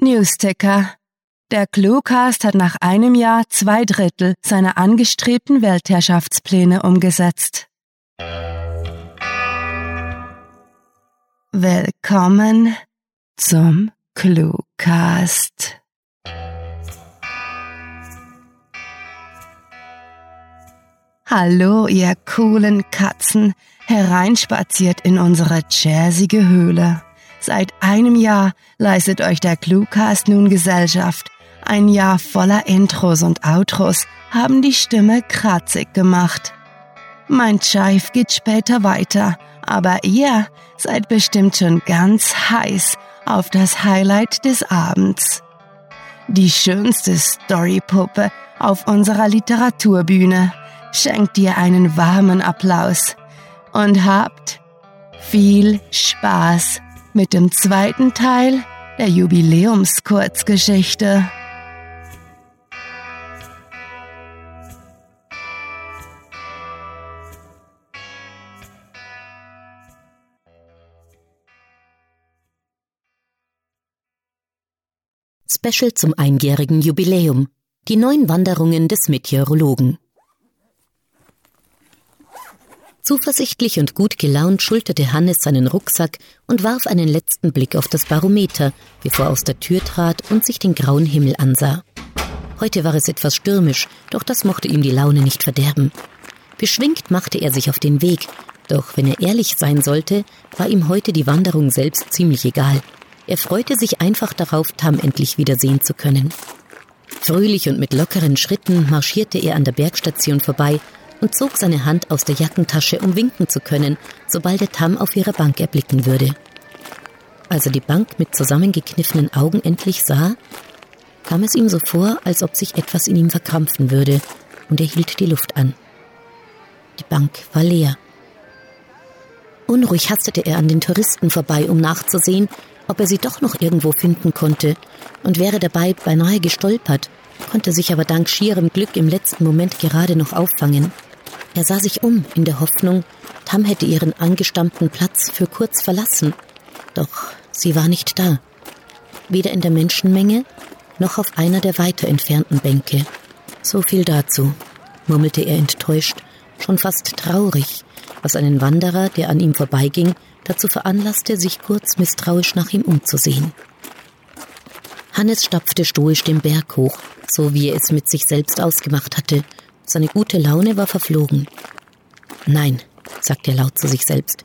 Newsticker. Der Cluecast hat nach einem Jahr zwei Drittel seiner angestrebten Weltherrschaftspläne umgesetzt. Willkommen zum Cluecast. Hallo, ihr coolen Katzen, hereinspaziert in unsere jazzige Höhle. Seit einem Jahr leistet euch der Cluecast nun Gesellschaft. Ein Jahr voller Intros und Outros haben die Stimme kratzig gemacht. Mein Chive geht später weiter, aber ihr seid bestimmt schon ganz heiß auf das Highlight des Abends. Die schönste Storypuppe auf unserer Literaturbühne schenkt dir einen warmen Applaus und habt viel Spaß mit dem zweiten Teil der Jubiläumskurzgeschichte. Special zum einjährigen Jubiläum. Die neun Wanderungen des Meteorologen. Zuversichtlich und gut gelaunt schulterte Hannes seinen Rucksack und warf einen letzten Blick auf das Barometer, bevor er aus der Tür trat und sich den grauen Himmel ansah. Heute war es etwas stürmisch, doch das mochte ihm die Laune nicht verderben. Beschwingt machte er sich auf den Weg, doch wenn er ehrlich sein sollte, war ihm heute die Wanderung selbst ziemlich egal. Er freute sich einfach darauf, Tam endlich wiedersehen zu können. Fröhlich und mit lockeren Schritten marschierte er an der Bergstation vorbei und zog seine Hand aus der Jackentasche, um winken zu können, sobald er Tam auf ihrer Bank erblicken würde. Als er die Bank mit zusammengekniffenen Augen endlich sah, kam es ihm so vor, als ob sich etwas in ihm verkrampfen würde, und er hielt die Luft an. Die Bank war leer. Unruhig hastete er an den Touristen vorbei, um nachzusehen, ob er sie doch noch irgendwo finden konnte, und wäre dabei beinahe gestolpert, konnte sich aber dank schierem Glück im letzten Moment gerade noch auffangen. Er sah sich um, in der Hoffnung, Tam hätte ihren angestammten Platz für kurz verlassen. Doch sie war nicht da. Weder in der Menschenmenge, noch auf einer der weiter entfernten Bänke. So viel dazu, murmelte er enttäuscht, schon fast traurig, was einen Wanderer, der an ihm vorbeiging, dazu veranlasste, sich kurz misstrauisch nach ihm umzusehen. Hannes stapfte stoisch den Berg hoch, so wie er es mit sich selbst ausgemacht hatte, seine gute Laune war verflogen. Nein, sagte er laut zu sich selbst.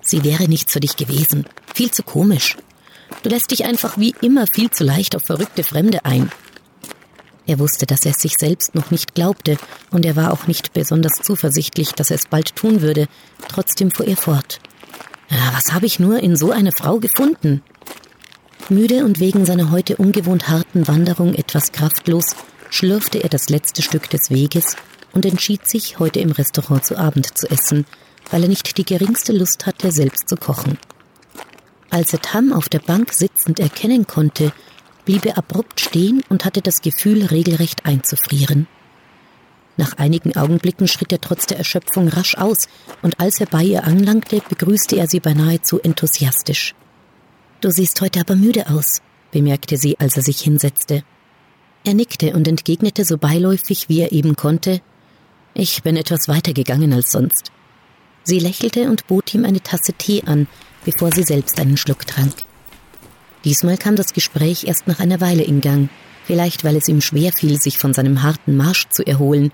Sie wäre nichts für dich gewesen. Viel zu komisch. Du lässt dich einfach wie immer viel zu leicht auf verrückte Fremde ein. Er wusste, dass er es sich selbst noch nicht glaubte, und er war auch nicht besonders zuversichtlich, dass er es bald tun würde. Trotzdem fuhr er fort. Ja, was habe ich nur in so eine Frau gefunden? Müde und wegen seiner heute ungewohnt harten Wanderung etwas kraftlos, schlürfte er das letzte Stück des Weges und entschied sich, heute im Restaurant zu Abend zu essen, weil er nicht die geringste Lust hatte, selbst zu kochen. Als er Tam auf der Bank sitzend erkennen konnte, blieb er abrupt stehen und hatte das Gefühl, regelrecht einzufrieren. Nach einigen Augenblicken schritt er trotz der Erschöpfung rasch aus, und als er bei ihr anlangte, begrüßte er sie beinahe zu enthusiastisch. Du siehst heute aber müde aus, bemerkte sie, als er sich hinsetzte. Er nickte und entgegnete so beiläufig, wie er eben konnte, ich bin etwas weiter gegangen als sonst. Sie lächelte und bot ihm eine Tasse Tee an, bevor sie selbst einen Schluck trank. Diesmal kam das Gespräch erst nach einer Weile in Gang, vielleicht weil es ihm schwer fiel, sich von seinem harten Marsch zu erholen,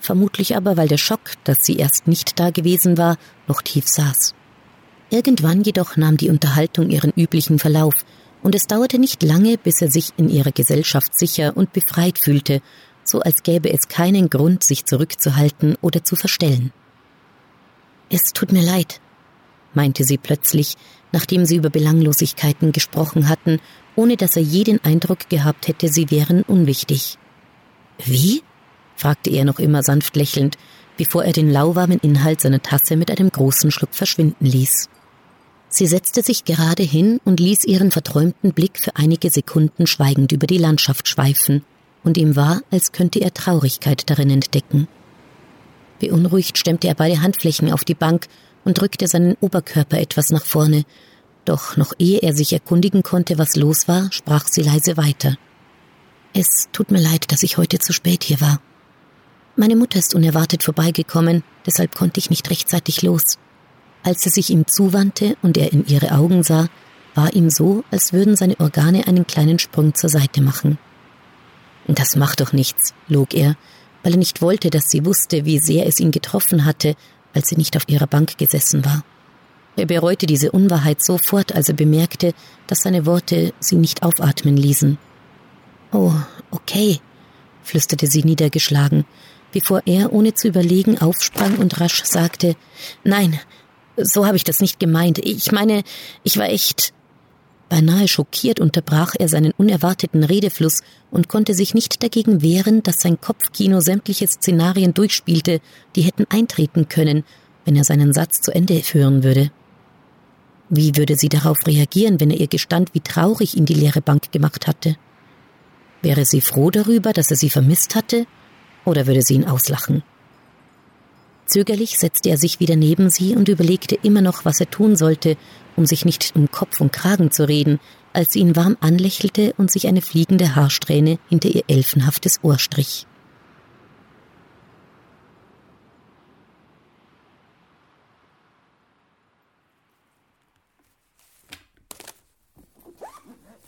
vermutlich aber weil der Schock, dass sie erst nicht da gewesen war, noch tief saß. Irgendwann jedoch nahm die Unterhaltung ihren üblichen Verlauf, und es dauerte nicht lange, bis er sich in ihrer Gesellschaft sicher und befreit fühlte, so als gäbe es keinen Grund, sich zurückzuhalten oder zu verstellen. Es tut mir leid, meinte sie plötzlich, nachdem sie über Belanglosigkeiten gesprochen hatten, ohne dass er je den Eindruck gehabt hätte, sie wären unwichtig. Wie? fragte er noch immer sanft lächelnd, bevor er den lauwarmen Inhalt seiner Tasse mit einem großen Schluck verschwinden ließ. Sie setzte sich gerade hin und ließ ihren verträumten Blick für einige Sekunden schweigend über die Landschaft schweifen, und ihm war, als könnte er Traurigkeit darin entdecken. Beunruhigt stemmte er beide Handflächen auf die Bank und drückte seinen Oberkörper etwas nach vorne, Doch noch ehe er sich erkundigen konnte, was los war, sprach sie leise weiter. Es tut mir leid, dass ich heute zu spät hier war. Meine Mutter ist unerwartet vorbeigekommen, deshalb konnte ich nicht rechtzeitig los. Als sie sich ihm zuwandte und er in ihre Augen sah, war ihm so, als würden seine Organe einen kleinen Sprung zur Seite machen. Das macht doch nichts, log er, weil er nicht wollte, dass sie wusste, wie sehr es ihn getroffen hatte, als sie nicht auf ihrer Bank gesessen war. Er bereute diese Unwahrheit sofort, als er bemerkte, dass seine Worte sie nicht aufatmen ließen. Oh, okay, flüsterte sie niedergeschlagen, bevor er, ohne zu überlegen, aufsprang und rasch sagte Nein, so habe ich das nicht gemeint. Ich meine, ich war echt. Beinahe schockiert unterbrach er seinen unerwarteten Redefluss und konnte sich nicht dagegen wehren, dass sein Kopfkino sämtliche Szenarien durchspielte, die hätten eintreten können, wenn er seinen Satz zu Ende führen würde. Wie würde sie darauf reagieren, wenn er ihr gestand, wie traurig ihn die leere Bank gemacht hatte? Wäre sie froh darüber, dass er sie vermisst hatte, oder würde sie ihn auslachen? Zögerlich setzte er sich wieder neben sie und überlegte immer noch, was er tun sollte, um sich nicht um Kopf und Kragen zu reden, als sie ihn warm anlächelte und sich eine fliegende Haarsträhne hinter ihr elfenhaftes Ohr strich.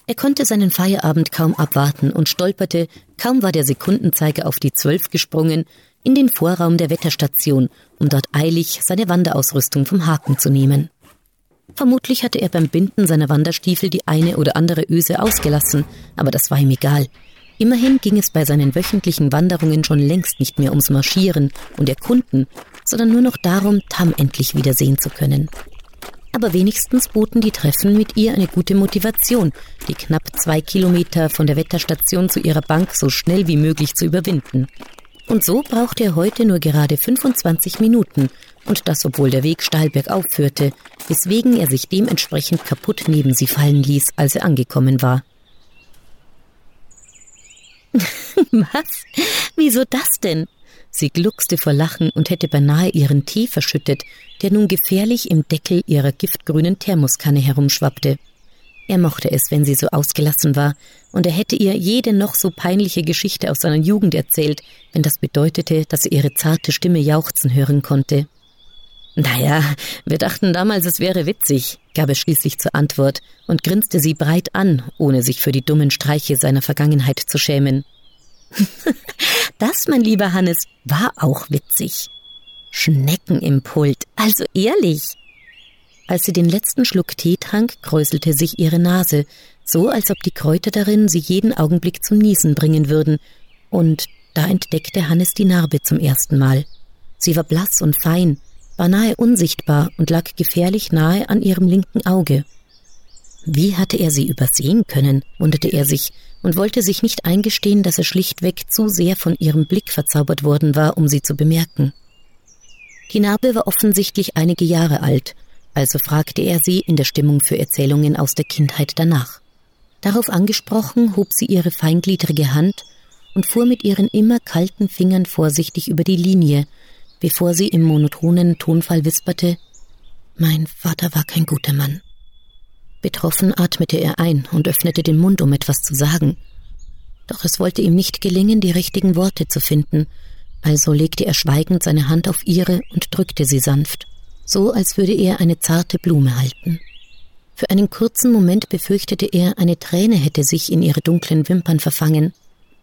Er konnte seinen Feierabend kaum abwarten und stolperte, kaum war der Sekundenzeiger auf die zwölf gesprungen, in den Vorraum der Wetterstation, um dort eilig seine Wanderausrüstung vom Haken zu nehmen. Vermutlich hatte er beim Binden seiner Wanderstiefel die eine oder andere Öse ausgelassen, aber das war ihm egal. Immerhin ging es bei seinen wöchentlichen Wanderungen schon längst nicht mehr ums Marschieren und Erkunden, sondern nur noch darum, Tam endlich wiedersehen zu können aber wenigstens boten die Treffen mit ihr eine gute Motivation, die knapp zwei Kilometer von der Wetterstation zu ihrer Bank so schnell wie möglich zu überwinden. Und so brauchte er heute nur gerade 25 Minuten, und das obwohl der Weg steil bergauf führte, weswegen er sich dementsprechend kaputt neben sie fallen ließ, als er angekommen war. Was? Wieso das denn? Sie gluckste vor Lachen und hätte beinahe ihren Tee verschüttet, der nun gefährlich im Deckel ihrer giftgrünen Thermoskanne herumschwappte. Er mochte es, wenn sie so ausgelassen war, und er hätte ihr jede noch so peinliche Geschichte aus seiner Jugend erzählt, wenn das bedeutete, dass er ihre zarte Stimme jauchzen hören konnte. Naja, wir dachten damals, es wäre witzig, gab er schließlich zur Antwort und grinste sie breit an, ohne sich für die dummen Streiche seiner Vergangenheit zu schämen. das, mein lieber Hannes, war auch witzig. Schnecken im Pult, also ehrlich. Als sie den letzten Schluck Tee trank, kräuselte sich ihre Nase, so als ob die Kräuter darin sie jeden Augenblick zum Niesen bringen würden, und da entdeckte Hannes die Narbe zum ersten Mal. Sie war blass und fein, beinahe unsichtbar und lag gefährlich nahe an ihrem linken Auge. Wie hatte er sie übersehen können, wunderte er sich und wollte sich nicht eingestehen, dass er schlichtweg zu sehr von ihrem Blick verzaubert worden war, um sie zu bemerken. Die Narbe war offensichtlich einige Jahre alt, also fragte er sie in der Stimmung für Erzählungen aus der Kindheit danach. Darauf angesprochen, hob sie ihre feingliedrige Hand und fuhr mit ihren immer kalten Fingern vorsichtig über die Linie, bevor sie im monotonen Tonfall wisperte Mein Vater war kein guter Mann. Betroffen atmete er ein und öffnete den Mund, um etwas zu sagen. Doch es wollte ihm nicht gelingen, die richtigen Worte zu finden, also legte er schweigend seine Hand auf ihre und drückte sie sanft, so als würde er eine zarte Blume halten. Für einen kurzen Moment befürchtete er, eine Träne hätte sich in ihre dunklen Wimpern verfangen.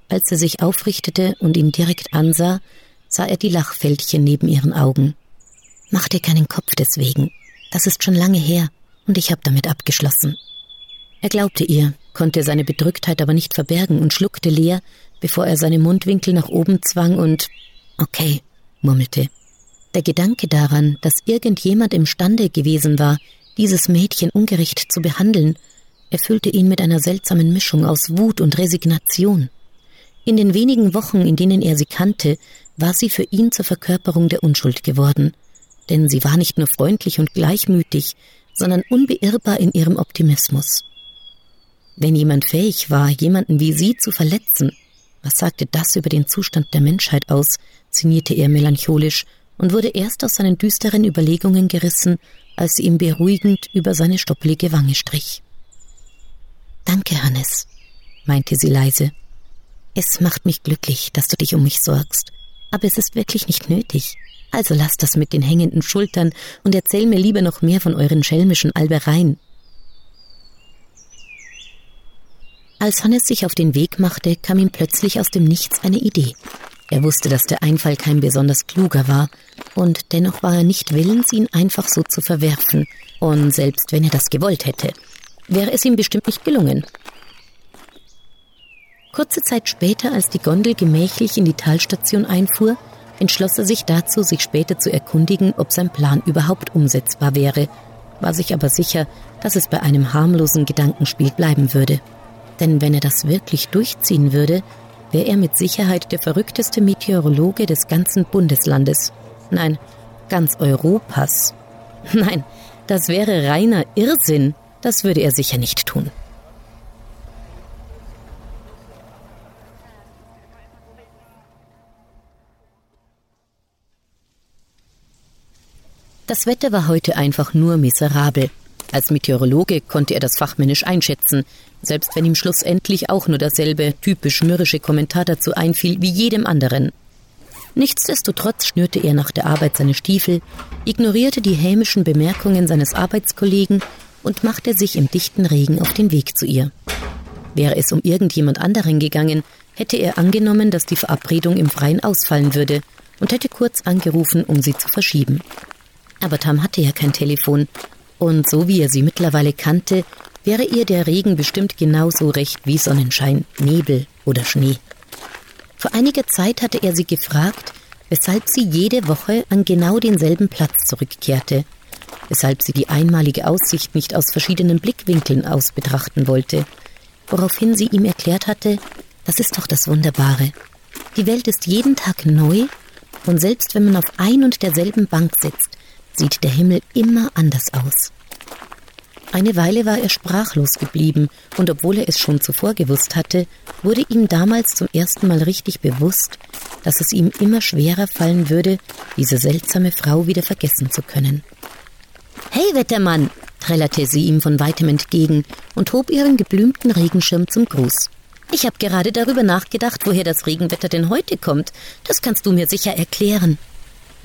Als er sich aufrichtete und ihn direkt ansah, sah er die Lachfältchen neben ihren Augen. Mach dir keinen Kopf deswegen. Das ist schon lange her, und ich habe damit abgeschlossen. Er glaubte ihr, konnte seine Bedrücktheit aber nicht verbergen und schluckte leer, bevor er seine Mundwinkel nach oben zwang und Okay, murmelte. Der Gedanke daran, dass irgendjemand imstande gewesen war, dieses Mädchen ungerecht zu behandeln, erfüllte ihn mit einer seltsamen Mischung aus Wut und Resignation. In den wenigen Wochen, in denen er sie kannte, war sie für ihn zur Verkörperung der Unschuld geworden, denn sie war nicht nur freundlich und gleichmütig, sondern unbeirrbar in ihrem Optimismus. Wenn jemand fähig war, jemanden wie sie zu verletzen, was sagte das über den Zustand der Menschheit aus, sinnierte er melancholisch und wurde erst aus seinen düsteren Überlegungen gerissen, als sie ihm beruhigend über seine stoppelige Wange strich. Danke, Hannes, meinte sie leise. Es macht mich glücklich, dass du dich um mich sorgst, aber es ist wirklich nicht nötig. Also lass das mit den hängenden Schultern und erzähl mir lieber noch mehr von euren schelmischen Albereien. Als Hannes sich auf den Weg machte, kam ihm plötzlich aus dem Nichts eine Idee. Er wusste, dass der Einfall kein besonders kluger war, und dennoch war er nicht willens, ihn einfach so zu verwerfen, und selbst wenn er das gewollt hätte, wäre es ihm bestimmt nicht gelungen. Kurze Zeit später, als die Gondel gemächlich in die Talstation einfuhr, entschloss er sich dazu, sich später zu erkundigen, ob sein Plan überhaupt umsetzbar wäre, war sich aber sicher, dass es bei einem harmlosen Gedankenspiel bleiben würde. Denn wenn er das wirklich durchziehen würde, wäre er mit Sicherheit der verrückteste Meteorologe des ganzen Bundeslandes. Nein, ganz Europas. Nein, das wäre reiner Irrsinn. Das würde er sicher nicht tun. Das Wetter war heute einfach nur miserabel. Als Meteorologe konnte er das fachmännisch einschätzen, selbst wenn ihm schlussendlich auch nur derselbe typisch mürrische Kommentar dazu einfiel wie jedem anderen. Nichtsdestotrotz schnürte er nach der Arbeit seine Stiefel, ignorierte die hämischen Bemerkungen seines Arbeitskollegen und machte sich im dichten Regen auf den Weg zu ihr. Wäre es um irgendjemand anderen gegangen, hätte er angenommen, dass die Verabredung im Freien ausfallen würde und hätte kurz angerufen, um sie zu verschieben. Aber Tam hatte ja kein Telefon und so wie er sie mittlerweile kannte, wäre ihr der Regen bestimmt genauso recht wie Sonnenschein, Nebel oder Schnee. Vor einiger Zeit hatte er sie gefragt, weshalb sie jede Woche an genau denselben Platz zurückkehrte, weshalb sie die einmalige Aussicht nicht aus verschiedenen Blickwinkeln aus betrachten wollte, woraufhin sie ihm erklärt hatte, das ist doch das Wunderbare. Die Welt ist jeden Tag neu und selbst wenn man auf ein und derselben Bank sitzt, sieht der Himmel immer anders aus. Eine Weile war er sprachlos geblieben, und obwohl er es schon zuvor gewusst hatte, wurde ihm damals zum ersten Mal richtig bewusst, dass es ihm immer schwerer fallen würde, diese seltsame Frau wieder vergessen zu können. Hey, Wettermann! trällerte sie ihm von weitem entgegen und hob ihren geblümten Regenschirm zum Gruß. Ich habe gerade darüber nachgedacht, woher das Regenwetter denn heute kommt. Das kannst du mir sicher erklären.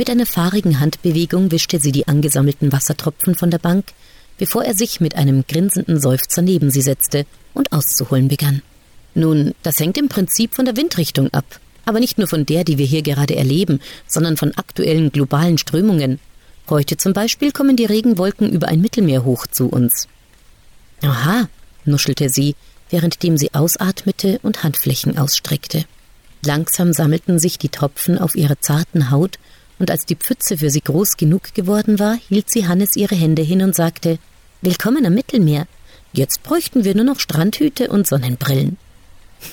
Mit einer fahrigen Handbewegung wischte sie die angesammelten Wassertropfen von der Bank, bevor er sich mit einem grinsenden Seufzer neben sie setzte und auszuholen begann. Nun, das hängt im Prinzip von der Windrichtung ab, aber nicht nur von der, die wir hier gerade erleben, sondern von aktuellen globalen Strömungen. Heute zum Beispiel kommen die Regenwolken über ein Mittelmeer hoch zu uns. Aha, nuschelte sie, währenddem sie ausatmete und Handflächen ausstreckte. Langsam sammelten sich die Tropfen auf ihrer zarten Haut und als die Pfütze für sie groß genug geworden war, hielt sie Hannes ihre Hände hin und sagte Willkommen am Mittelmeer. Jetzt bräuchten wir nur noch Strandhüte und Sonnenbrillen.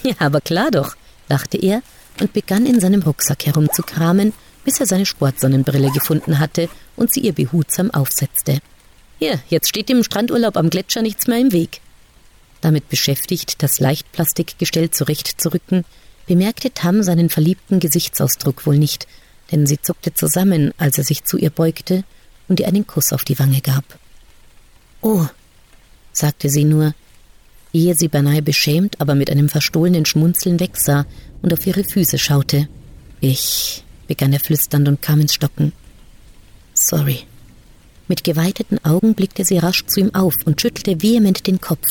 Ja, aber klar doch, lachte er und begann in seinem Rucksack herumzukramen, bis er seine Sportsonnenbrille gefunden hatte und sie ihr behutsam aufsetzte. Hier, jetzt steht dem Strandurlaub am Gletscher nichts mehr im Weg. Damit beschäftigt, das Leichtplastikgestell zurechtzurücken, bemerkte Tam seinen verliebten Gesichtsausdruck wohl nicht denn sie zuckte zusammen, als er sich zu ihr beugte und ihr einen Kuss auf die Wange gab. Oh, sagte sie nur, ehe sie beinahe beschämt, aber mit einem verstohlenen Schmunzeln wegsah und auf ihre Füße schaute. Ich, begann er flüsternd und kam ins Stocken. Sorry. Mit geweiteten Augen blickte sie rasch zu ihm auf und schüttelte vehement den Kopf.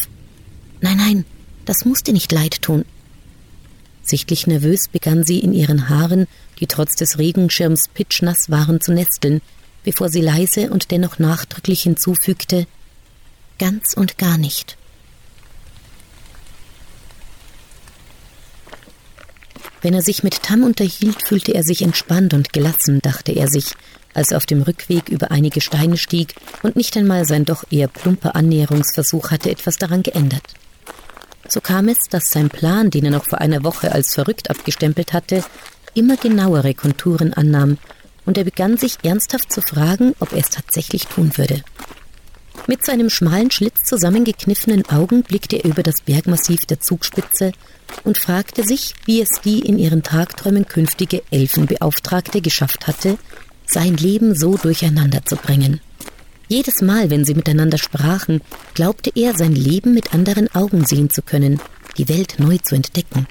Nein, nein, das muss dir nicht leid tun. Sichtlich nervös begann sie in ihren Haaren, die trotz des Regenschirms pitschnass waren, zu nesteln, bevor sie leise und dennoch nachdrücklich hinzufügte Ganz und gar nicht. Wenn er sich mit Tam unterhielt, fühlte er sich entspannt und gelassen, dachte er sich, als er auf dem Rückweg über einige Steine stieg und nicht einmal sein doch eher plumper Annäherungsversuch hatte etwas daran geändert. So kam es, dass sein Plan, den er noch vor einer Woche als verrückt abgestempelt hatte, immer genauere Konturen annahm, und er begann sich ernsthaft zu fragen, ob er es tatsächlich tun würde. Mit seinem schmalen Schlitz zusammengekniffenen Augen blickte er über das Bergmassiv der Zugspitze und fragte sich, wie es die in ihren Tagträumen künftige Elfenbeauftragte geschafft hatte, sein Leben so durcheinander zu bringen. Jedes Mal, wenn sie miteinander sprachen, glaubte er, sein Leben mit anderen Augen sehen zu können, die Welt neu zu entdecken.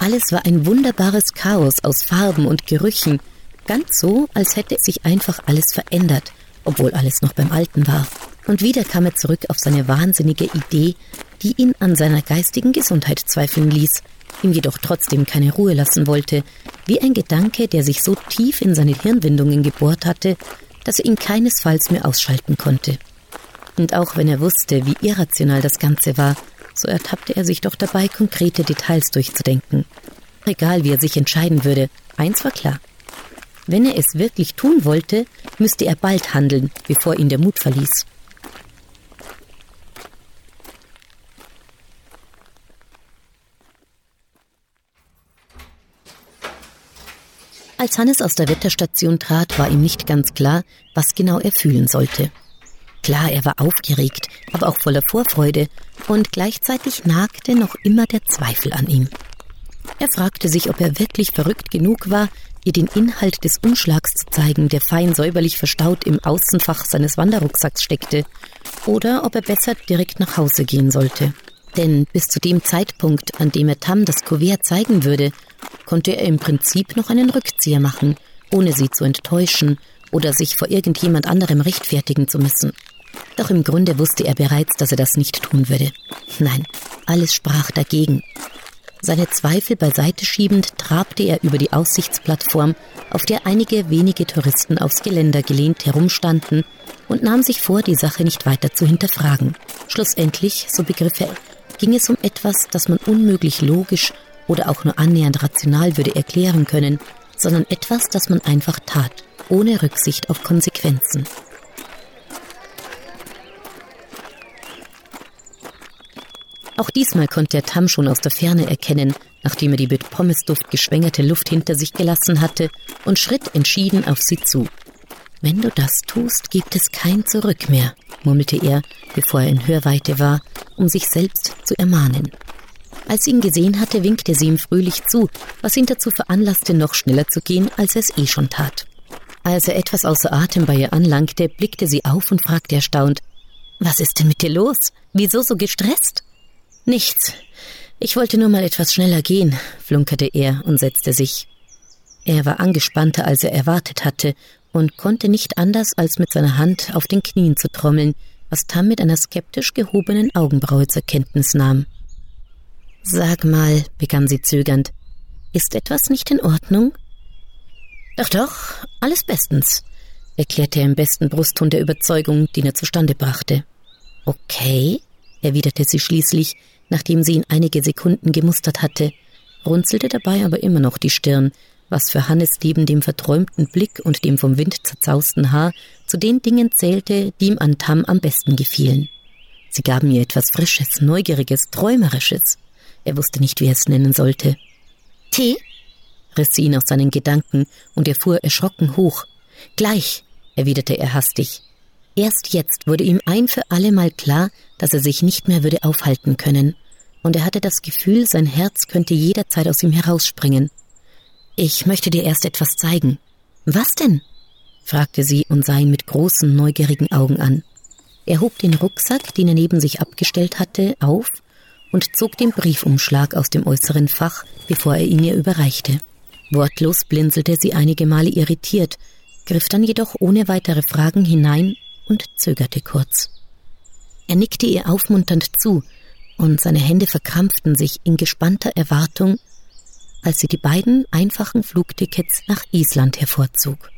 Alles war ein wunderbares Chaos aus Farben und Gerüchen, ganz so, als hätte sich einfach alles verändert, obwohl alles noch beim Alten war. Und wieder kam er zurück auf seine wahnsinnige Idee, die ihn an seiner geistigen Gesundheit zweifeln ließ, ihm jedoch trotzdem keine Ruhe lassen wollte, wie ein Gedanke, der sich so tief in seine Hirnwindungen gebohrt hatte, dass er ihn keinesfalls mehr ausschalten konnte. Und auch wenn er wusste, wie irrational das Ganze war, so ertappte er sich doch dabei, konkrete Details durchzudenken. Egal wie er sich entscheiden würde, eins war klar. Wenn er es wirklich tun wollte, müsste er bald handeln, bevor ihn der Mut verließ. Als Hannes aus der Wetterstation trat, war ihm nicht ganz klar, was genau er fühlen sollte. Klar, er war aufgeregt, aber auch voller Vorfreude, und gleichzeitig nagte noch immer der Zweifel an ihm. Er fragte sich, ob er wirklich verrückt genug war, ihr den Inhalt des Umschlags zu zeigen, der fein säuberlich verstaut im Außenfach seines Wanderrucksacks steckte, oder ob er besser direkt nach Hause gehen sollte. Denn bis zu dem Zeitpunkt, an dem er Tam das Kuvert zeigen würde, konnte er im Prinzip noch einen Rückzieher machen, ohne sie zu enttäuschen oder sich vor irgendjemand anderem rechtfertigen zu müssen. Doch im Grunde wusste er bereits, dass er das nicht tun würde. Nein, alles sprach dagegen. Seine Zweifel beiseite schiebend trabte er über die Aussichtsplattform, auf der einige wenige Touristen aufs Geländer gelehnt herumstanden und nahm sich vor, die Sache nicht weiter zu hinterfragen. Schlussendlich, so begriff er, ging es um etwas, das man unmöglich logisch oder auch nur annähernd rational würde erklären können, sondern etwas, das man einfach tat, ohne Rücksicht auf Konsequenzen. Auch diesmal konnte der Tam schon aus der Ferne erkennen, nachdem er die mit Pommesduft geschwängerte Luft hinter sich gelassen hatte, und schritt entschieden auf sie zu. Wenn du das tust, gibt es kein Zurück mehr, murmelte er, bevor er in Hörweite war, um sich selbst zu ermahnen. Als sie ihn gesehen hatte, winkte sie ihm fröhlich zu, was ihn dazu veranlasste, noch schneller zu gehen, als er es eh schon tat. Als er etwas außer Atem bei ihr anlangte, blickte sie auf und fragte erstaunt, Was ist denn mit dir los? Wieso so gestresst? Nichts. Ich wollte nur mal etwas schneller gehen, flunkerte er und setzte sich. Er war angespannter, als er erwartet hatte, und konnte nicht anders, als mit seiner Hand auf den Knien zu trommeln, was Tam mit einer skeptisch gehobenen Augenbraue zur Kenntnis nahm. Sag mal, begann sie zögernd, ist etwas nicht in Ordnung? Doch, doch, alles bestens, erklärte er im besten Brustton der Überzeugung, den er zustande brachte. Okay, erwiderte sie schließlich, nachdem sie ihn einige Sekunden gemustert hatte, runzelte dabei aber immer noch die Stirn, was für Hannes neben dem verträumten Blick und dem vom Wind zerzausten Haar zu den Dingen zählte, die ihm an Tam am besten gefielen. Sie gaben ihr etwas Frisches, Neugieriges, Träumerisches. Er wusste nicht, wie er es nennen sollte. Tee? riss sie ihn aus seinen Gedanken, und er fuhr erschrocken hoch. Gleich, erwiderte er hastig. Erst jetzt wurde ihm ein für allemal klar, dass er sich nicht mehr würde aufhalten können, und er hatte das Gefühl, sein Herz könnte jederzeit aus ihm herausspringen. Ich möchte dir erst etwas zeigen. Was denn? fragte sie und sah ihn mit großen, neugierigen Augen an. Er hob den Rucksack, den er neben sich abgestellt hatte, auf und zog den Briefumschlag aus dem äußeren Fach, bevor er ihn ihr überreichte. Wortlos blinzelte sie einige Male irritiert, griff dann jedoch ohne weitere Fragen hinein und zögerte kurz. Er nickte ihr aufmunternd zu, und seine Hände verkrampften sich in gespannter Erwartung, als sie die beiden einfachen Flugtickets nach Island hervorzog.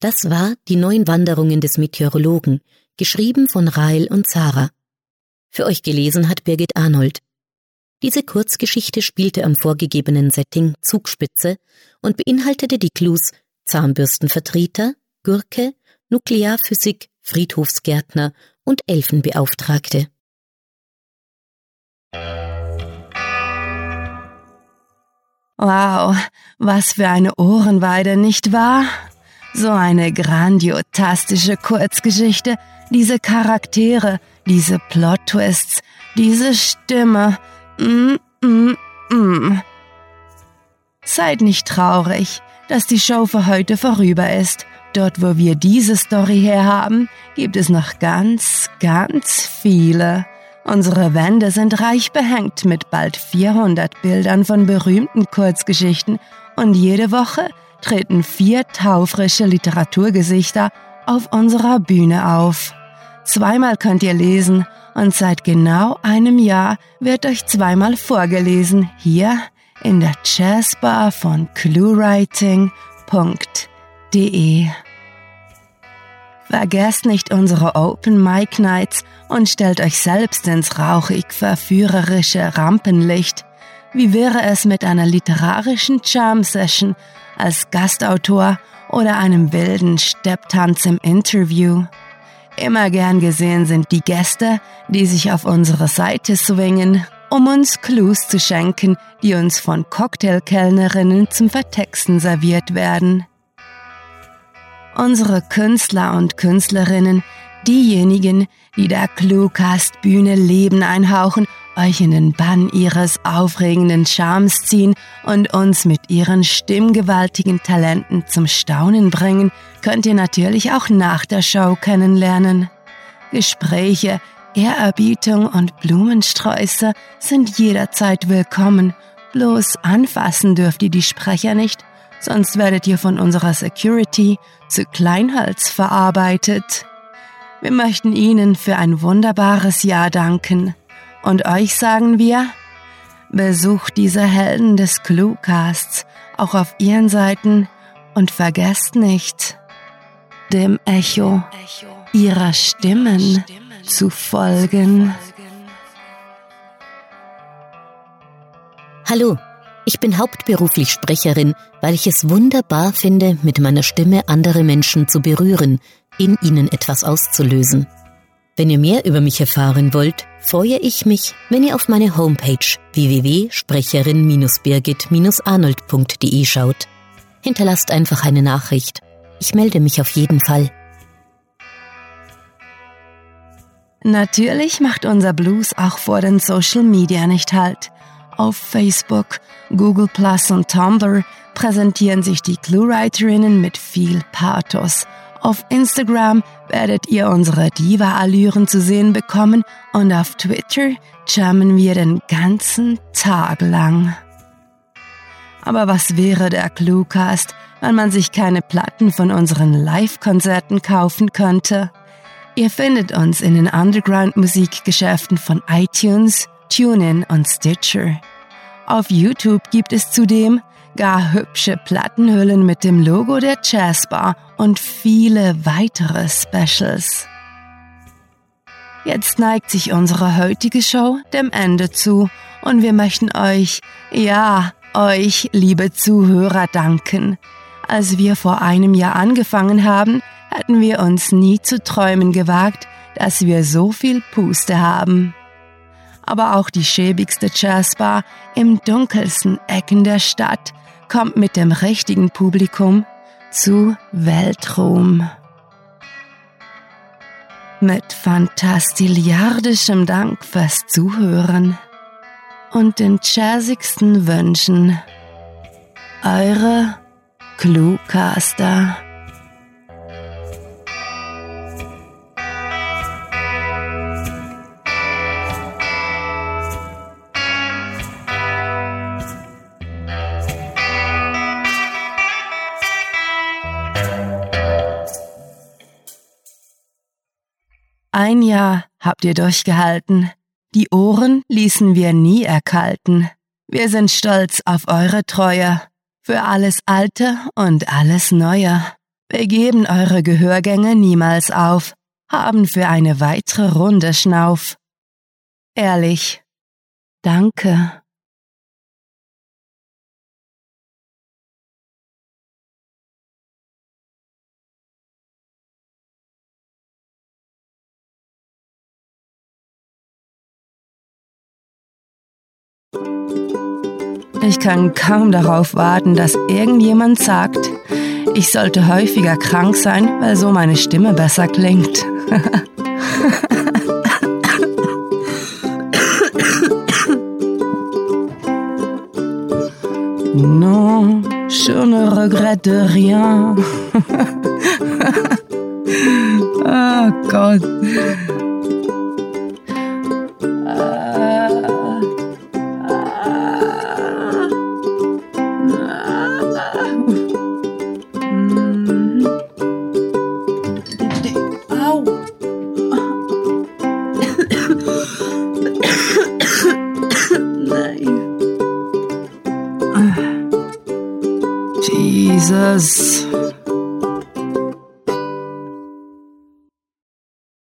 Das war Die neuen Wanderungen des Meteorologen, geschrieben von Rael und Zara. Für euch gelesen hat Birgit Arnold. Diese Kurzgeschichte spielte am vorgegebenen Setting Zugspitze und beinhaltete die Clues Zahnbürstenvertreter, Gurke, Nuklearphysik, Friedhofsgärtner und Elfenbeauftragte. Wow, was für eine Ohrenweide, nicht wahr? So eine grandiotastische Kurzgeschichte, diese Charaktere, diese Plot-Twists, diese Stimme. Mm, mm, mm. Seid nicht traurig, dass die Show für heute vorüber ist. Dort, wo wir diese Story herhaben, gibt es noch ganz, ganz viele. Unsere Wände sind reich behängt mit bald 400 Bildern von berühmten Kurzgeschichten und jede Woche treten vier taufrische Literaturgesichter auf unserer Bühne auf. Zweimal könnt ihr lesen und seit genau einem Jahr wird euch zweimal vorgelesen hier in der Jazzbar von cluewriting.de. Vergesst nicht unsere Open Mic Nights und stellt euch selbst ins rauchig verführerische Rampenlicht. Wie wäre es mit einer literarischen Charm Session als Gastautor oder einem wilden Stepptanz im Interview? Immer gern gesehen sind die Gäste, die sich auf unsere Seite swingen, um uns Clues zu schenken, die uns von Cocktailkellnerinnen zum Vertexten serviert werden unsere Künstler und Künstlerinnen, diejenigen, die der Cluecast Bühne Leben einhauchen, euch in den Bann ihres aufregenden Charmes ziehen und uns mit ihren stimmgewaltigen Talenten zum Staunen bringen, könnt ihr natürlich auch nach der Show kennenlernen. Gespräche, Ehrerbietung und Blumensträuße sind jederzeit willkommen, bloß anfassen dürft ihr die Sprecher nicht sonst werdet ihr von unserer Security zu Kleinhals verarbeitet. Wir möchten Ihnen für ein wunderbares Jahr danken. Und euch sagen wir, besucht diese Helden des Cluecasts auch auf ihren Seiten und vergesst nicht, dem Echo ihrer Stimmen zu folgen. Hallo, ich bin hauptberuflich Sprecherin, weil ich es wunderbar finde, mit meiner Stimme andere Menschen zu berühren, in ihnen etwas auszulösen. Wenn ihr mehr über mich erfahren wollt, freue ich mich, wenn ihr auf meine Homepage www.sprecherin-birgit-arnold.de schaut. Hinterlasst einfach eine Nachricht. Ich melde mich auf jeden Fall. Natürlich macht unser Blues auch vor den Social Media nicht halt. Auf Facebook, Google Plus und Tumblr präsentieren sich die Cluewriterinnen mit viel Pathos. Auf Instagram werdet ihr unsere Diva-Allüren zu sehen bekommen und auf Twitter jammen wir den ganzen Tag lang. Aber was wäre der Cluecast, wenn man sich keine Platten von unseren Live-Konzerten kaufen könnte? Ihr findet uns in den Underground-Musikgeschäften von iTunes, TuneIn und Stitcher. Auf YouTube gibt es zudem gar hübsche Plattenhüllen mit dem Logo der Jazzbar und viele weitere Specials. Jetzt neigt sich unsere heutige Show dem Ende zu und wir möchten euch, ja, euch, liebe Zuhörer, danken. Als wir vor einem Jahr angefangen haben, hätten wir uns nie zu träumen gewagt, dass wir so viel Puste haben aber auch die schäbigste Jazzbar im dunkelsten Ecken der Stadt kommt mit dem richtigen Publikum zu Weltruhm. Mit fantastiliardischem Dank fürs Zuhören und den jazzigsten Wünschen. Eure Cluecaster. Ein Jahr habt ihr durchgehalten. Die Ohren ließen wir nie erkalten. Wir sind stolz auf eure Treue. Für alles Alte und alles Neue. Wir geben eure Gehörgänge niemals auf, haben für eine weitere Runde Schnauf. Ehrlich. Danke. Ich kann kaum darauf warten, dass irgendjemand sagt, Ich sollte häufiger krank sein, weil so meine Stimme besser klingt. non, je ne regrette rien. oh Gott.